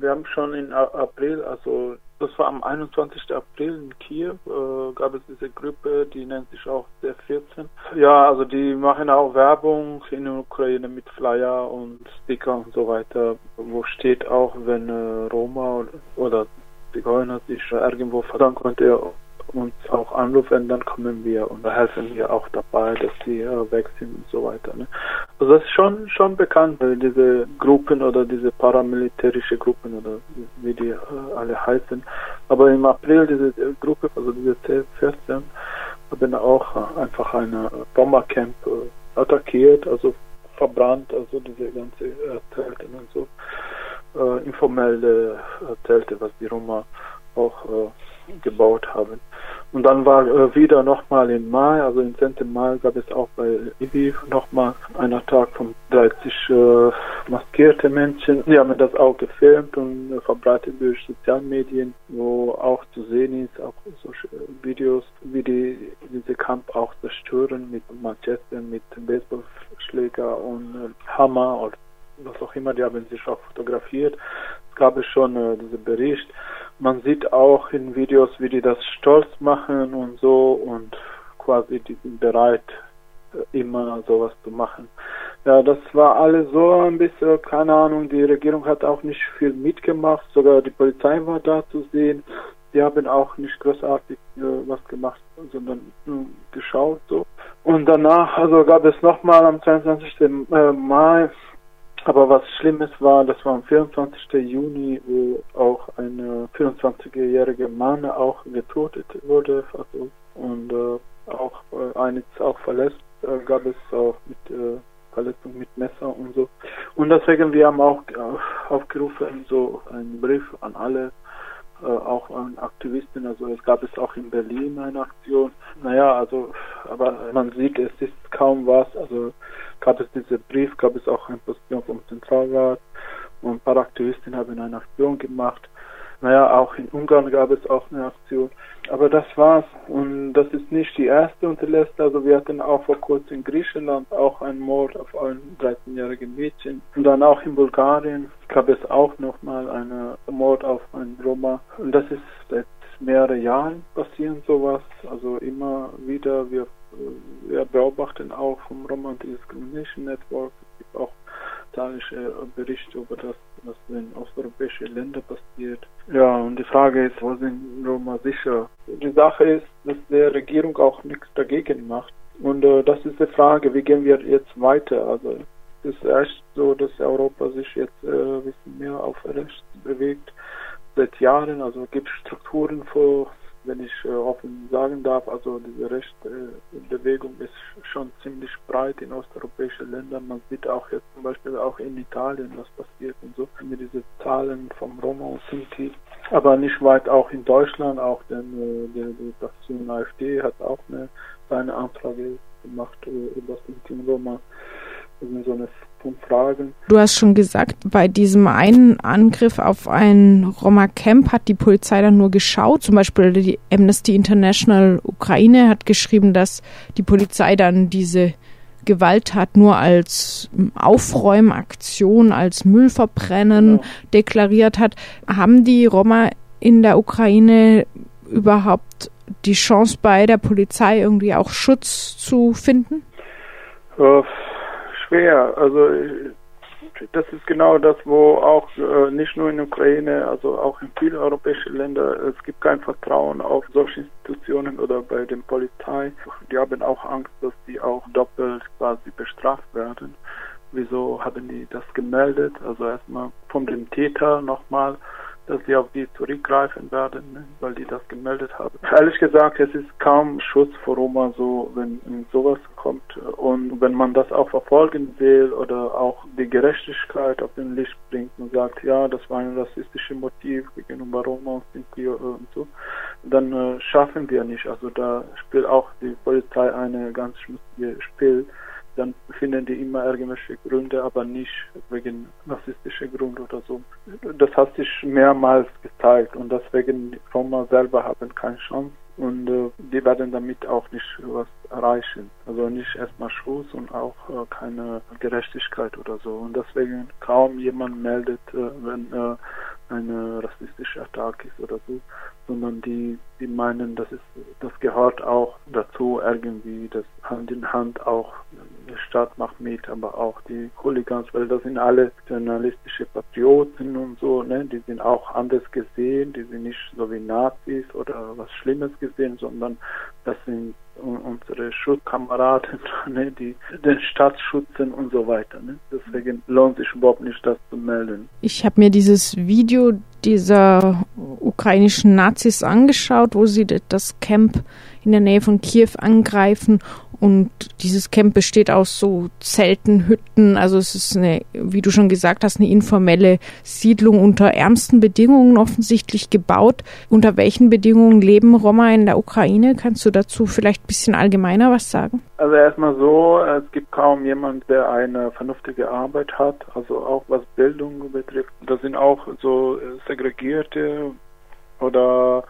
wir haben schon im April, also das war am 21. April in Kiew, äh, gab es diese Gruppe, die nennt sich auch der 14. Ja, also die machen auch Werbung in der Ukraine mit Flyer und Sticker und so weiter, wo steht auch, wenn äh, Roma oder Zigeuner sich irgendwo verdammt konnte, uns auch anrufen, dann kommen wir und helfen wir auch dabei, dass sie äh, weg sind und so weiter. Ne? Das ist schon schon bekannt, diese Gruppen oder diese paramilitärische Gruppen oder wie die äh, alle heißen. Aber im April diese äh, Gruppe, also diese C14, haben auch äh, einfach eine Bombercamp attackiert, also verbrannt, also diese ganze Zelte und so informelle Zelte, was die Roma auch gebaut haben. Und dann war äh, wieder nochmal im Mai, also im 10. Mai gab es auch bei Lviv nochmal einen Tag von 30 äh, maskierte Menschen. Die haben das auch gefilmt und äh, verbreitet durch Sozialmedien, wo auch zu sehen ist, auch solche Videos, wie die diese Camp auch zerstören mit Manchesten, mit Baseballschläger und äh, Hammer oder was auch immer, die haben sich auch fotografiert. Es gab schon äh, diesen Bericht. Man sieht auch in Videos, wie die das stolz machen und so und quasi die sind bereit, äh, immer sowas zu machen. Ja, das war alles so ein bisschen, keine Ahnung, die Regierung hat auch nicht viel mitgemacht, sogar die Polizei war da zu sehen. Die haben auch nicht großartig äh, was gemacht, sondern nur geschaut so. Und danach, also gab es nochmal am 22. Äh, Mai aber was Schlimmes war, das war am 24. Juni, wo auch ein 24-jähriger Mann auch getötet wurde also, und äh, auch äh, eines auch verletzt äh, gab es auch mit äh, Verletzung mit Messer und so. Und deswegen wir haben auch äh, aufgerufen, so einen Brief an alle äh, auch an Aktivisten. Also es gab es auch in Berlin eine Aktion. Naja, also aber man sieht, es ist kaum was. Also gab es diesen Brief, gab es auch eine Position vom Zentralrat und ein paar Aktivisten haben eine Aktion gemacht. Naja, auch in Ungarn gab es auch eine Aktion. Aber das war's. Und das ist nicht die erste und die letzte. Also wir hatten auch vor kurzem in Griechenland auch einen Mord auf ein 13-jähriges Mädchen. Und dann auch in Bulgarien gab es auch nochmal einen Mord auf einen Roma. Und das ist seit mehreren Jahren passieren sowas. Also immer wieder, wir, wir beobachten auch vom Roma Anti-Discrimination Network. Auch zahlreiche Berichte über das, was in osteuropäischen Ländern passiert. Ja, und die Frage ist, wo sind Roma sicher? Die Sache ist, dass die Regierung auch nichts dagegen macht. Und äh, das ist die Frage, wie gehen wir jetzt weiter? Also es ist echt so, dass Europa sich jetzt äh, ein bisschen mehr auf rechts bewegt seit Jahren. Also es gibt Strukturen für wenn ich äh, offen sagen darf, also diese Rechtsbewegung äh, ist schon ziemlich breit in osteuropäischen Ländern. Man sieht auch jetzt zum Beispiel auch in Italien, was passiert und so. Mit diese Zahlen vom Roma und Sinti. Aber nicht weit auch in Deutschland, auch denn äh, die, die Fraktion AfD hat auch eine, seine Anfrage gemacht äh, über Sinti und Roma. So eine Fragen. Du hast schon gesagt, bei diesem einen Angriff auf ein Roma-Camp hat die Polizei dann nur geschaut. Zum Beispiel die Amnesty International Ukraine hat geschrieben, dass die Polizei dann diese Gewalttat nur als Aufräumaktion, als Müllverbrennen genau. deklariert hat. Haben die Roma in der Ukraine überhaupt die Chance bei der Polizei irgendwie auch Schutz zu finden? Äh, schwer. Also das ist genau das, wo auch äh, nicht nur in der Ukraine, also auch in vielen europäischen Ländern, es gibt kein Vertrauen auf solche Institutionen oder bei der Polizei. Die haben auch Angst, dass die auch doppelt quasi bestraft werden. Wieso haben die das gemeldet? Also erstmal von dem Täter nochmal dass sie auf die zurückgreifen werden, ne, weil die das gemeldet haben. Ehrlich gesagt, es ist kaum Schutz vor Roma so, wenn sowas kommt. Und wenn man das auch verfolgen will oder auch die Gerechtigkeit auf den Licht bringt und sagt, ja, das war ein rassistisches Motiv gegenüber Roma und so, dann äh, schaffen wir nicht. Also da spielt auch die Polizei eine ganz schmutzige Spiel dann finden die immer irgendwelche Gründe, aber nicht wegen rassistischer Gründe oder so. Das hat sich mehrmals gezeigt und deswegen die Roma selber haben keine Chance und äh, die werden damit auch nicht was erreichen. Also nicht erstmal Schutz und auch äh, keine Gerechtigkeit oder so. Und deswegen kaum jemand meldet, äh, wenn äh, eine rassistische Attacke ist oder so, sondern die, die meinen, das ist, das gehört auch dazu irgendwie, das Hand in Hand auch die Stadt macht mit, aber auch die Hooligans, weil das sind alle journalistische Patrioten und so, ne, die sind auch anders gesehen, die sind nicht so wie Nazis oder was Schlimmes gesehen, sondern das sind unsere Schutzkameraden, ne, die den Staat schützen und so weiter. Ne. Deswegen lohnt sich überhaupt nicht, das zu melden. Ich habe mir dieses Video dieser ukrainischen Nazis angeschaut, wo sie das Camp in der Nähe von Kiew angreifen und dieses Camp besteht aus so Zelten, Hütten. Also es ist eine, wie du schon gesagt hast, eine informelle Siedlung unter ärmsten Bedingungen offensichtlich gebaut. Unter welchen Bedingungen leben Roma in der Ukraine? Kannst du dazu vielleicht ein bisschen allgemeiner was sagen? Also erstmal so, es gibt kaum jemand, der eine vernünftige Arbeit hat, also auch was Bildung betrifft. Das sind auch so segregierte oder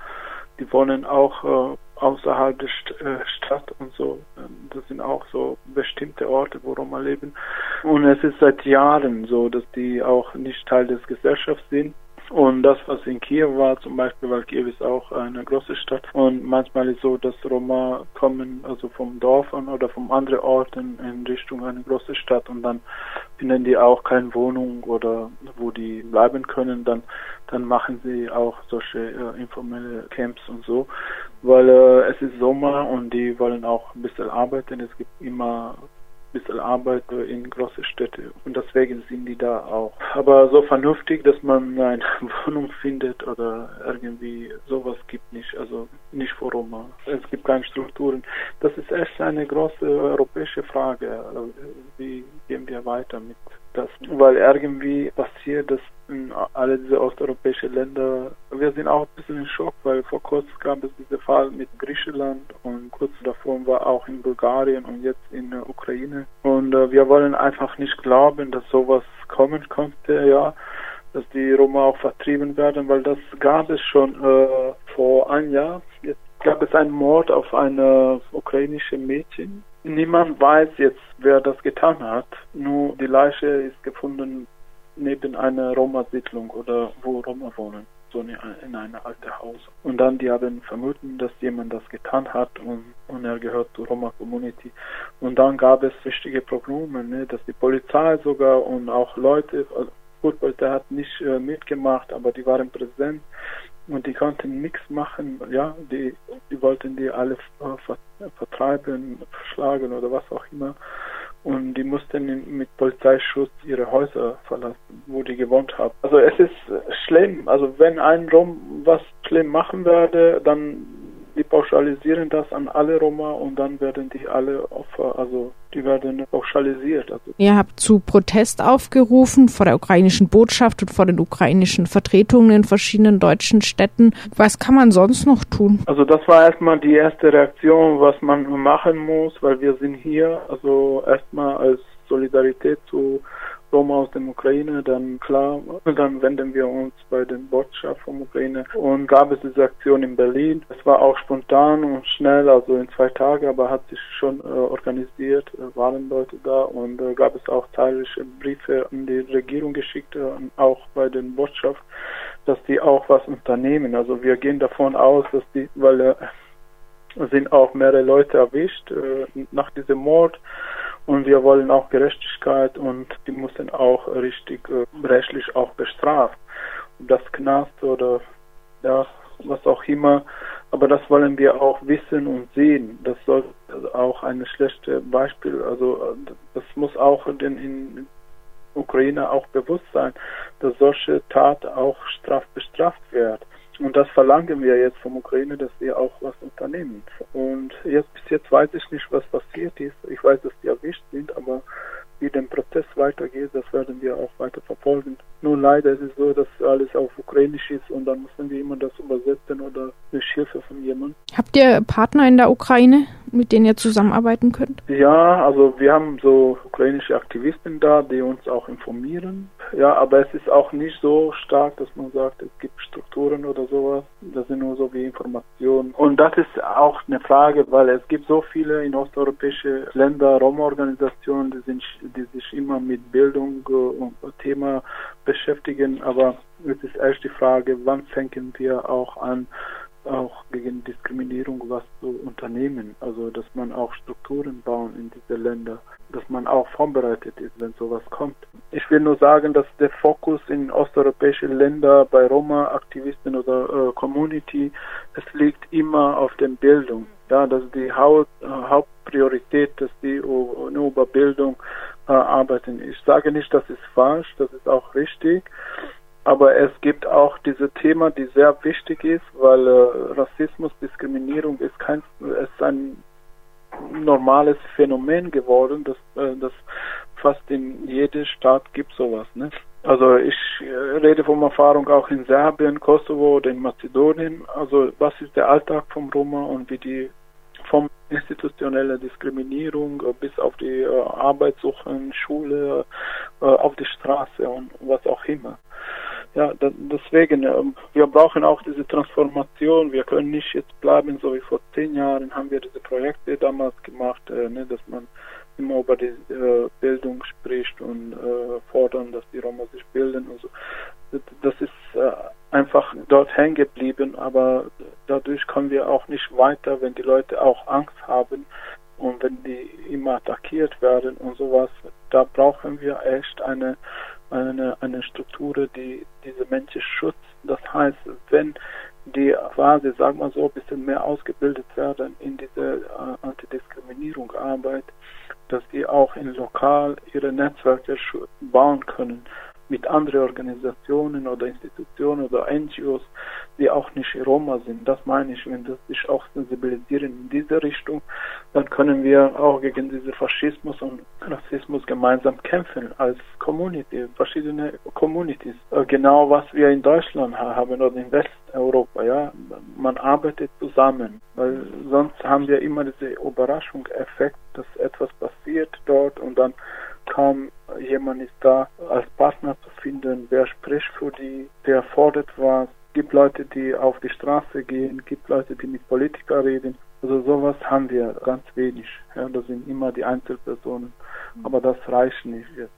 die wohnen auch äh, außerhalb der St äh, Stadt und so. Ähm, das sind auch so bestimmte Orte, wo Roma leben. Und es ist seit Jahren so, dass die auch nicht Teil des Gesellschafts sind. Und das, was in Kiew war, zum Beispiel, weil Kiew ist auch eine große Stadt. Und manchmal ist so, dass Roma kommen, also vom Dorf an oder von anderen Orten in Richtung eine große Stadt und dann finden die auch keine Wohnung oder wo die bleiben können. Dann, dann machen sie auch solche äh, informelle Camps und so, weil äh, es ist Sommer und die wollen auch ein bisschen arbeiten. Es gibt immer bisschen Arbeit in große Städte und deswegen sind die da auch. Aber so vernünftig, dass man eine Wohnung findet oder irgendwie sowas gibt nicht, also nicht vor Roma. Es gibt keine Strukturen. Das ist echt eine große europäische Frage. Wie gehen wir weiter mit das? Weil irgendwie passiert, dass in alle diese osteuropäischen Länder, wir sind auch ein bisschen in Schock, weil vor kurzem gab es diesen Fall mit Griechenland und kurz davor war auch in Bulgarien und jetzt in der Ukraine. Und äh, wir wollen einfach nicht glauben, dass sowas kommen konnte, ja, dass die Roma auch vertrieben werden, weil das gab es schon äh, vor einem Jahr. Jetzt gab es einen Mord auf eine ukrainische Mädchen. Niemand weiß jetzt, wer das getan hat. Nur die Leiche ist gefunden neben einer Roma-Siedlung oder wo Roma wohnen, so in einem alten Haus. Und dann die haben vermuten, dass jemand das getan hat und, und er gehört zur Roma-Community. Und dann gab es richtige Probleme, ne, dass die Polizei sogar und auch Leute, also gut, der hat nicht äh, mitgemacht, aber die waren präsent und die konnten nichts machen. Ja, die, die wollten die alle äh, vertreiben, verschlagen oder was auch immer und die mussten mit Polizeischutz ihre Häuser verlassen, wo die gewohnt haben. Also es ist schlimm. Also wenn ein Rom was schlimm machen werde, dann die pauschalisieren das an alle Roma und dann werden die alle Opfer, also die werden pauschalisiert. Also Ihr habt zu Protest aufgerufen vor der ukrainischen Botschaft und vor den ukrainischen Vertretungen in verschiedenen deutschen Städten. Was kann man sonst noch tun? Also das war erstmal die erste Reaktion, was man machen muss, weil wir sind hier, also erstmal als Solidarität zu Roma aus der Ukraine, dann klar, dann wenden wir uns bei den Botschaft von Ukraine und gab es diese Aktion in Berlin. Es war auch spontan und schnell, also in zwei Tagen, aber hat sich schon äh, organisiert, äh, waren Leute da und äh, gab es auch zahlreiche Briefe an die Regierung geschickt, äh, auch bei den Botschaft, dass die auch was unternehmen. Also wir gehen davon aus, dass die, weil äh, sind auch mehrere Leute erwischt äh, nach diesem Mord und wir wollen auch Gerechtigkeit und die müssen auch richtig äh, rechtlich auch bestraft. Das Knast oder ja, was auch immer. Aber das wollen wir auch wissen und sehen. Das soll auch ein schlechtes Beispiel, also das muss auch in, in Ukraine auch bewusst sein, dass solche Tat auch straf bestraft wird. Und das verlangen wir jetzt vom Ukraine, dass wir auch was unternehmen. Und jetzt bis jetzt weiß ich nicht, was passiert ist. Ich weiß, dass die erwischt sind, aber wie der Prozess weitergeht, das werden wir auch weiter verfolgen. Nur leider ist es so, dass alles auf Ukrainisch ist und dann müssen wir immer das übersetzen oder Hilfe von jemandem. Habt ihr Partner in der Ukraine, mit denen ihr zusammenarbeiten könnt? Ja, also wir haben so ukrainische Aktivisten da, die uns auch informieren. Ja, aber es ist auch nicht so stark, dass man sagt, es gibt Strukturen oder sowas. Das sind nur so wie Informationen. Und das ist auch eine Frage, weil es gibt so viele in osteuropäische Länder Roma-Organisationen, die, sind, die sich immer mit Bildung und Thema beschäftigen, aber es ist erst die Frage, wann fängen wir auch an, auch gegen Diskriminierung was zu unternehmen. Also, dass man auch Strukturen bauen in diese Länder, dass man auch vorbereitet ist, wenn sowas kommt. Ich will nur sagen, dass der Fokus in osteuropäischen Ländern bei Roma-Aktivisten oder äh, Community, es liegt immer auf der Bildung. Ja, ist die Haupt, äh, Hauptpriorität, dass die nur über Bildung äh, arbeiten. Ich sage nicht, das ist falsch, das ist auch richtig. Aber es gibt auch diese Thema, die sehr wichtig ist, weil äh, Rassismus, Diskriminierung ist kein, ist ein normales Phänomen geworden, das, äh, das fast in jeder Stadt gibt sowas. Ne? Also ich äh, rede von Erfahrung auch in Serbien, Kosovo oder in Mazedonien. Also was ist der Alltag vom Roma und wie die vom institutionelle Diskriminierung bis auf die äh, Arbeitssuchen, Schule, äh, auf die Straße und was auch immer ja, deswegen, ähm, wir brauchen auch diese Transformation. Wir können nicht jetzt bleiben, so wie vor zehn Jahren haben wir diese Projekte damals gemacht, äh, ne, dass man immer über die äh, Bildung spricht und äh, fordern, dass die Roma sich bilden und so. Das ist einfach dort hängen geblieben, aber dadurch kommen wir auch nicht weiter, wenn die Leute auch Angst haben und wenn die immer attackiert werden und sowas. Da brauchen wir echt eine eine, eine Struktur, die diese Menschen schützt. Das heißt, wenn die quasi, sagen wir so, ein bisschen mehr ausgebildet werden in diese äh, Antidiskriminierung Arbeit, dass die auch in lokal ihre Netzwerke bauen können mit anderen Organisationen oder Institutionen oder NGOs, die auch nicht Roma sind. Das meine ich, wenn das sich auch sensibilisieren in diese Richtung, dann können wir auch gegen diesen Faschismus und Rassismus gemeinsam kämpfen als Community, verschiedene Communities. Äh, genau was wir in Deutschland haben oder in Westeuropa, ja. Man arbeitet zusammen, weil sonst haben wir immer diese Überraschungseffekt, dass etwas passiert dort und dann kaum jemand ist da als Partner zu finden, wer spricht für die, wer fordert was. Gibt Leute, die auf die Straße gehen, gibt Leute, die mit Politikern reden. Also sowas haben wir ganz wenig. Ja, das sind immer die Einzelpersonen. Aber das reicht nicht jetzt.